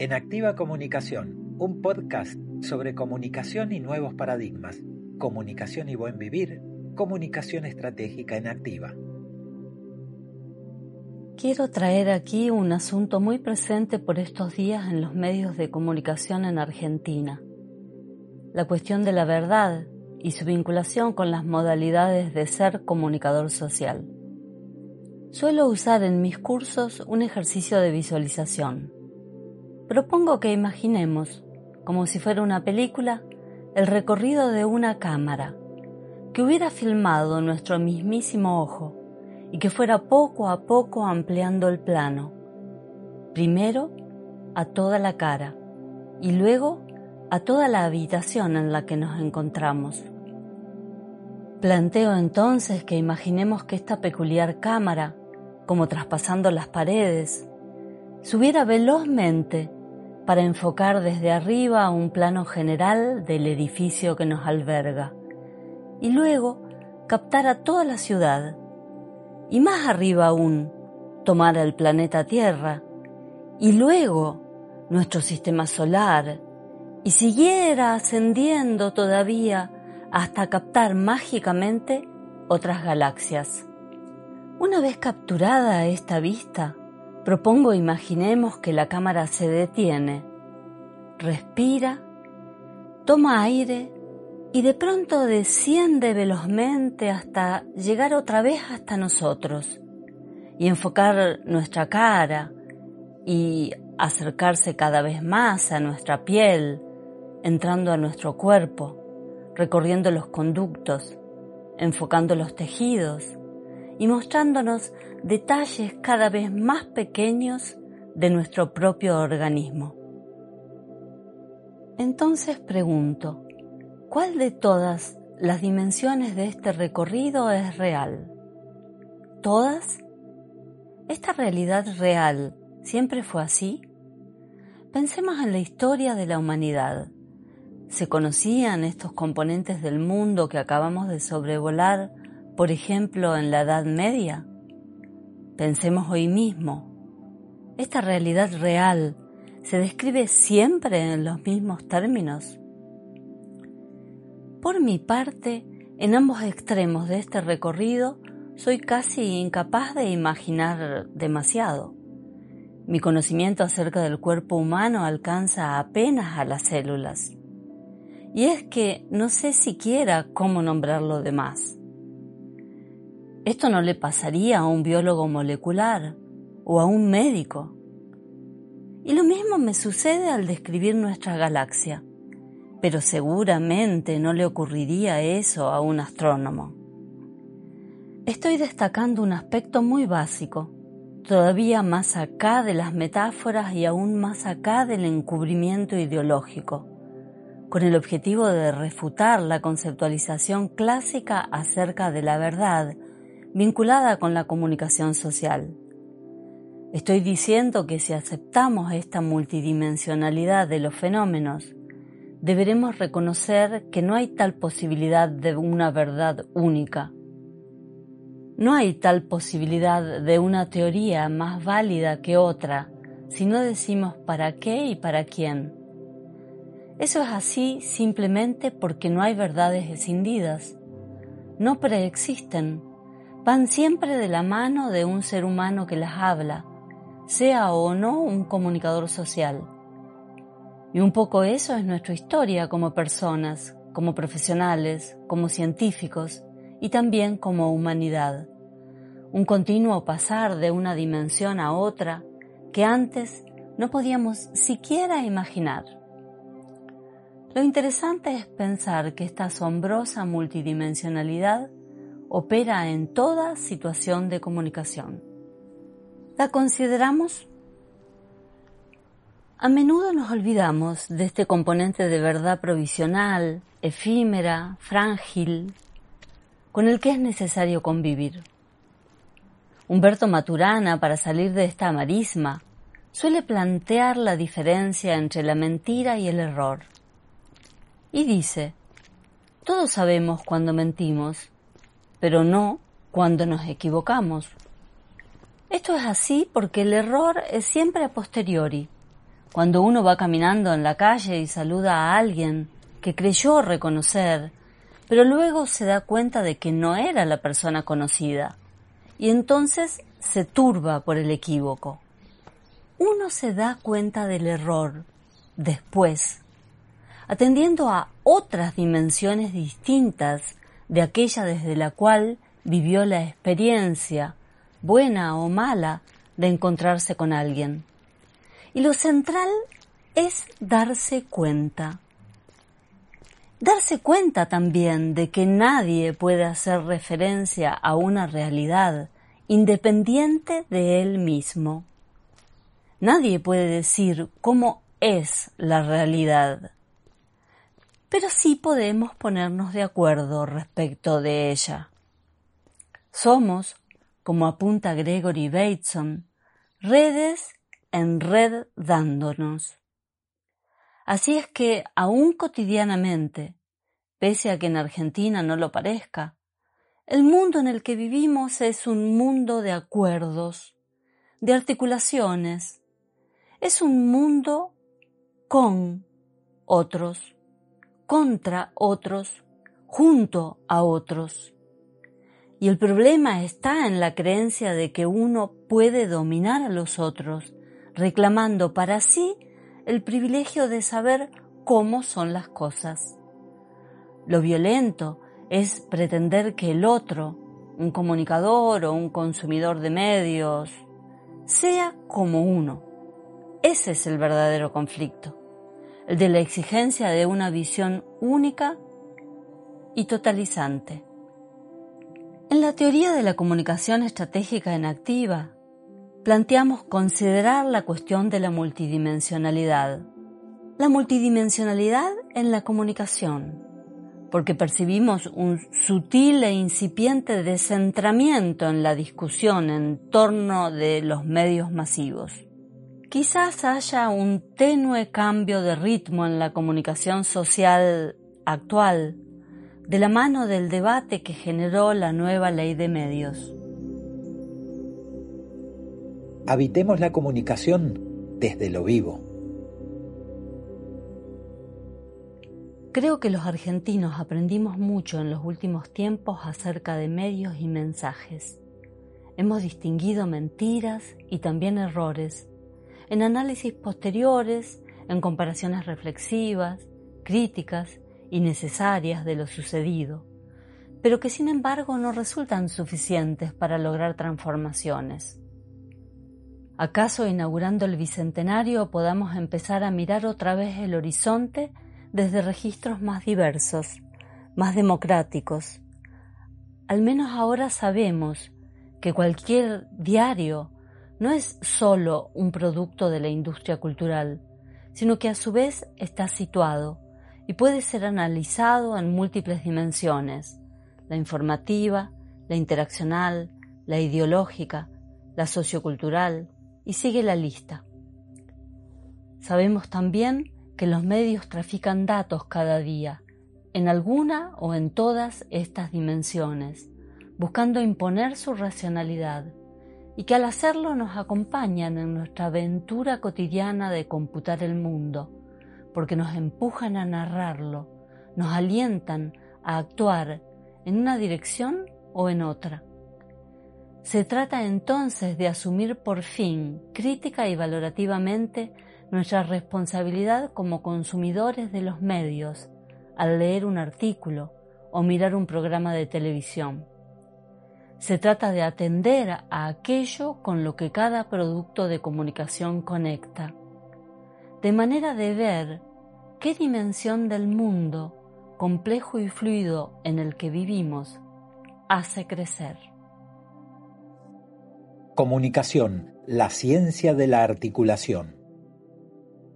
en Activa Comunicación, un podcast sobre comunicación y nuevos paradigmas, comunicación y buen vivir, comunicación estratégica en Activa. Quiero traer aquí un asunto muy presente por estos días en los medios de comunicación en Argentina. La cuestión de la verdad y su vinculación con las modalidades de ser comunicador social. Suelo usar en mis cursos un ejercicio de visualización. Propongo que imaginemos, como si fuera una película, el recorrido de una cámara que hubiera filmado nuestro mismísimo ojo y que fuera poco a poco ampliando el plano. Primero a toda la cara y luego a toda la habitación en la que nos encontramos. Planteo entonces que imaginemos que esta peculiar cámara, como traspasando las paredes, subiera velozmente para enfocar desde arriba un plano general del edificio que nos alberga. Y luego captar toda la ciudad. Y más arriba aún, tomar el planeta Tierra. Y luego nuestro sistema solar. Y siguiera ascendiendo todavía hasta captar mágicamente otras galaxias. Una vez capturada esta vista, propongo imaginemos que la cámara se detiene, respira, toma aire y de pronto desciende velozmente hasta llegar otra vez hasta nosotros y enfocar nuestra cara y acercarse cada vez más a nuestra piel, entrando a nuestro cuerpo, recorriendo los conductos, enfocando los tejidos y mostrándonos detalles cada vez más pequeños de nuestro propio organismo. Entonces pregunto, ¿Cuál de todas las dimensiones de este recorrido es real? ¿Todas? ¿Esta realidad real siempre fue así? Pensemos en la historia de la humanidad. ¿Se conocían estos componentes del mundo que acabamos de sobrevolar, por ejemplo, en la Edad Media? Pensemos hoy mismo. ¿Esta realidad real se describe siempre en los mismos términos? Por mi parte, en ambos extremos de este recorrido, soy casi incapaz de imaginar demasiado. Mi conocimiento acerca del cuerpo humano alcanza apenas a las células. Y es que no sé siquiera cómo nombrar lo demás. Esto no le pasaría a un biólogo molecular o a un médico. Y lo mismo me sucede al describir nuestra galaxia pero seguramente no le ocurriría eso a un astrónomo. Estoy destacando un aspecto muy básico, todavía más acá de las metáforas y aún más acá del encubrimiento ideológico, con el objetivo de refutar la conceptualización clásica acerca de la verdad vinculada con la comunicación social. Estoy diciendo que si aceptamos esta multidimensionalidad de los fenómenos deberemos reconocer que no hay tal posibilidad de una verdad única. No hay tal posibilidad de una teoría más válida que otra si no decimos para qué y para quién. Eso es así simplemente porque no hay verdades escindidas. No preexisten. Van siempre de la mano de un ser humano que las habla, sea o no un comunicador social. Y un poco eso es nuestra historia como personas, como profesionales, como científicos y también como humanidad. Un continuo pasar de una dimensión a otra que antes no podíamos siquiera imaginar. Lo interesante es pensar que esta asombrosa multidimensionalidad opera en toda situación de comunicación. La consideramos a menudo nos olvidamos de este componente de verdad provisional, efímera, frágil, con el que es necesario convivir. Humberto Maturana, para salir de esta marisma, suele plantear la diferencia entre la mentira y el error. Y dice, todos sabemos cuando mentimos, pero no cuando nos equivocamos. Esto es así porque el error es siempre a posteriori Cuando uno va caminando en la calle y saluda a alguien que creyó reconocer, pero luego se da cuenta de que no era la persona conocida, y entonces se turba por el equívoco. Uno se da cuenta del error después, atendiendo a otras dimensiones distintas de aquella desde la cual vivió la experiencia, buena o mala, de encontrarse con alguien. Y lo central es darse cuenta. Darse cuenta también de que nadie puede hacer referencia a una realidad independiente de él mismo. Nadie puede decir cómo es la realidad, pero sí podemos ponernos de acuerdo respecto de ella. Somos, como apunta Gregory Bateson, redes en red dándonos. Así es que, aún cotidianamente, pese a que en Argentina no lo parezca, el mundo en el que vivimos es un mundo de acuerdos, de articulaciones, es un mundo con otros, contra otros, junto a otros. Y el problema está en la creencia de que uno puede dominar a los otros, reclamando para sí el privilegio de saber cómo son las cosas. Lo violento es pretender que el otro, un comunicador o un consumidor de medios, sea como uno. Ese es el verdadero conflicto, de la exigencia de una visión única y totalizante. En la teoría de la comunicación estratégica en activa, planteamos considerar la cuestión de la multidimensionalidad. La multidimensionalidad en la comunicación, porque percibimos un sutil e incipiente descentramiento en la discusión en torno de los medios masivos. Quizás haya un tenue cambio de ritmo en la comunicación social actual de la mano del debate que generó la nueva ley de medios. Habitemos la comunicación desde lo vivo. Creo que los argentinos aprendimos mucho en los últimos tiempos acerca de medios y mensajes. Hemos distinguido mentiras y también errores en análisis posteriores, en comparaciones reflexivas, críticas y necesarias de lo sucedido, pero que sin embargo no resultan suficientes para lograr transformaciones. ¿Acaso inaugurando el Bicentenario podamos empezar a mirar otra vez el horizonte desde registros más diversos, más democráticos? Al menos ahora sabemos que cualquier diario no es solo un producto de la industria cultural, sino que a su vez está situado y puede ser analizado en múltiples dimensiones, la informativa, la interaccional, la ideológica, la sociocultural, y sigue la lista. Sabemos también que los medios trafican datos cada día, en alguna o en todas estas dimensiones, buscando imponer su racionalidad, y que al hacerlo nos acompañan en nuestra aventura cotidiana de computar el mundo, porque nos empujan a narrarlo, nos alientan a actuar en una dirección o en otra. Se trata entonces de asumir por fin, crítica y valorativamente, nuestra responsabilidad como consumidores de los medios al leer un artículo o mirar un programa de televisión. Se trata de atender a aquello con lo que cada producto de comunicación conecta de manera de ver qué dimensión del mundo, complejo y fluido en el que vivimos, hace crecer. Comunicación, la ciencia de la articulación.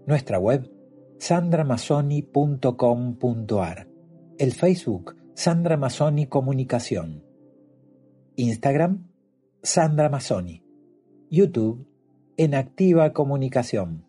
Nuestra web, sandramasoni.com.ar. El Facebook, Sandra Masoni Comunicación. Instagram, Sandra Masoni. YouTube, en Activa Comunicación.